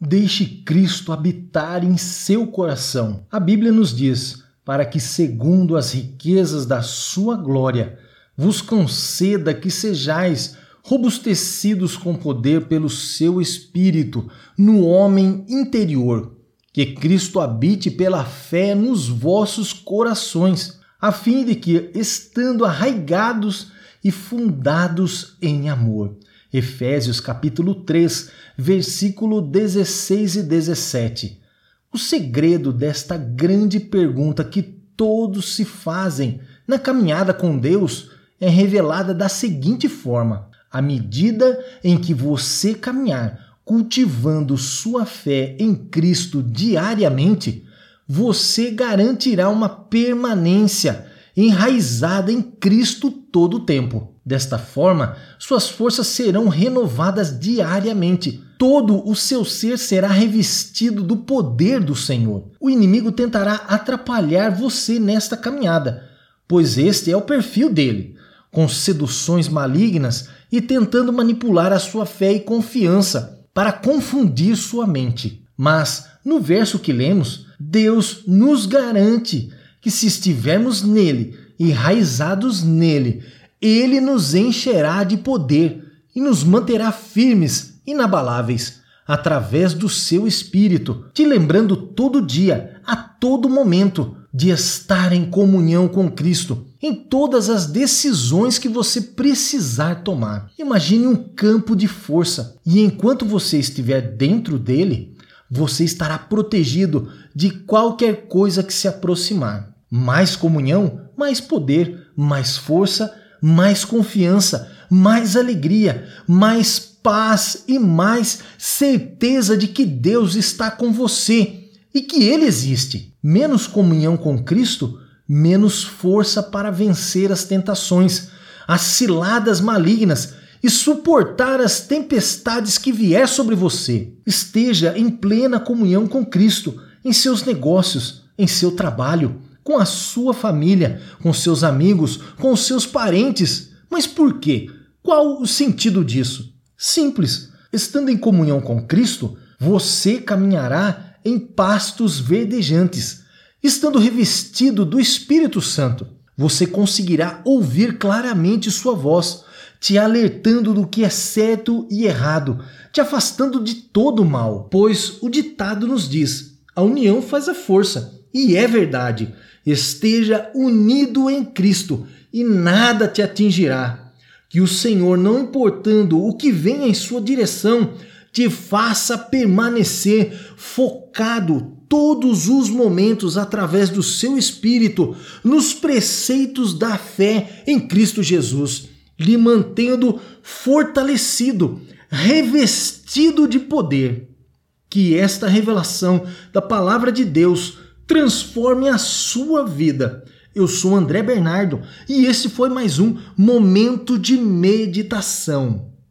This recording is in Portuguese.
Deixe Cristo habitar em seu coração. A Bíblia nos diz: para que, segundo as riquezas da sua glória, vos conceda que sejais robustecidos com poder pelo seu Espírito no homem interior, que Cristo habite pela fé nos vossos corações, a fim de que, estando arraigados e fundados em amor, Efésios capítulo 3, versículo 16 e 17. O segredo desta grande pergunta que todos se fazem na caminhada com Deus é revelada da seguinte forma: à medida em que você caminhar cultivando sua fé em Cristo diariamente, você garantirá uma permanência enraizada em Cristo todo o tempo. Desta forma, suas forças serão renovadas diariamente. Todo o seu ser será revestido do poder do Senhor. O inimigo tentará atrapalhar você nesta caminhada, pois este é o perfil dele, com seduções malignas e tentando manipular a sua fé e confiança para confundir sua mente. Mas, no verso que lemos, Deus nos garante que se estivermos nele, enraizados nele, ele nos encherá de poder e nos manterá firmes, inabaláveis, através do seu espírito, te lembrando todo dia, a todo momento, de estar em comunhão com Cristo em todas as decisões que você precisar tomar. Imagine um campo de força e enquanto você estiver dentro dele, você estará protegido de qualquer coisa que se aproximar. Mais comunhão, mais poder, mais força, mais confiança, mais alegria, mais paz e mais certeza de que Deus está com você e que Ele existe. Menos comunhão com Cristo, menos força para vencer as tentações, as ciladas malignas e suportar as tempestades que vier sobre você. Esteja em plena comunhão com Cristo, em seus negócios, em seu trabalho com a sua família, com seus amigos, com seus parentes. Mas por quê? Qual o sentido disso? Simples. Estando em comunhão com Cristo, você caminhará em pastos verdejantes. Estando revestido do Espírito Santo, você conseguirá ouvir claramente sua voz, te alertando do que é certo e errado, te afastando de todo o mal. Pois o ditado nos diz: a união faz a força. E é verdade. Esteja unido em Cristo e nada te atingirá. Que o Senhor, não importando o que vem em sua direção, te faça permanecer focado todos os momentos através do seu espírito nos preceitos da fé em Cristo Jesus, lhe mantendo fortalecido, revestido de poder. Que esta revelação da palavra de Deus transforme a sua vida. Eu sou André Bernardo e esse foi mais um momento de meditação.